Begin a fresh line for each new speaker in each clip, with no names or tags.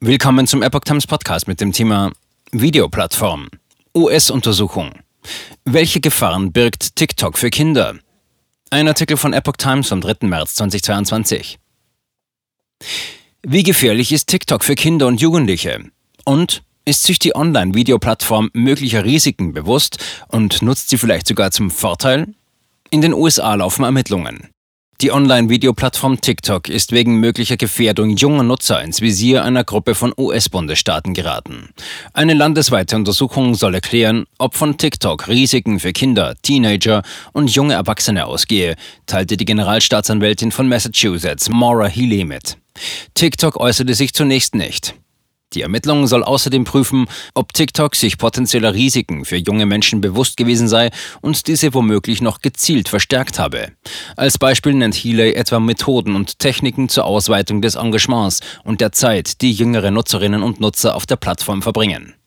Willkommen zum Epoch Times Podcast mit dem Thema Videoplattform. US-Untersuchung. Welche Gefahren birgt TikTok für Kinder? Ein Artikel von Epoch Times vom 3. März 2022. Wie gefährlich ist TikTok für Kinder und Jugendliche? Und ist sich die Online-Videoplattform möglicher Risiken bewusst und nutzt sie vielleicht sogar zum Vorteil? In den USA laufen Ermittlungen. Die Online-Videoplattform TikTok ist wegen möglicher Gefährdung junger Nutzer ins Visier einer Gruppe von US-Bundesstaaten geraten. Eine landesweite Untersuchung soll erklären, ob von TikTok Risiken für Kinder, Teenager und junge Erwachsene ausgehe, teilte die Generalstaatsanwältin von Massachusetts, Maura Healy mit. TikTok äußerte sich zunächst nicht. Die Ermittlung soll außerdem prüfen, ob TikTok sich potenzieller Risiken für junge Menschen bewusst gewesen sei und diese womöglich noch gezielt verstärkt habe. Als Beispiel nennt Healy etwa Methoden und Techniken zur Ausweitung des Engagements und der Zeit, die jüngere Nutzerinnen und Nutzer auf der Plattform verbringen.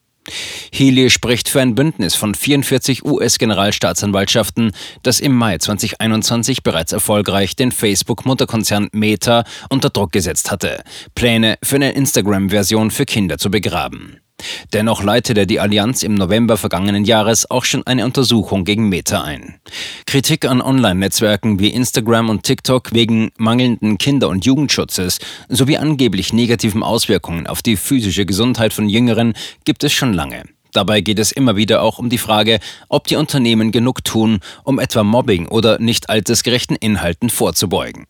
Healy spricht für ein Bündnis von 44 US-Generalstaatsanwaltschaften, das im Mai 2021 bereits erfolgreich den Facebook-Mutterkonzern Meta unter Druck gesetzt hatte, Pläne für eine Instagram-Version für Kinder zu begraben. Dennoch leitete die Allianz im November vergangenen Jahres auch schon eine Untersuchung gegen Meta ein. Kritik an Online-Netzwerken wie Instagram und TikTok wegen mangelnden Kinder- und Jugendschutzes sowie angeblich negativen Auswirkungen auf die physische Gesundheit von Jüngeren gibt es schon lange. Dabei geht es immer wieder auch um die Frage, ob die Unternehmen genug tun, um etwa Mobbing oder nicht altersgerechten Inhalten vorzubeugen.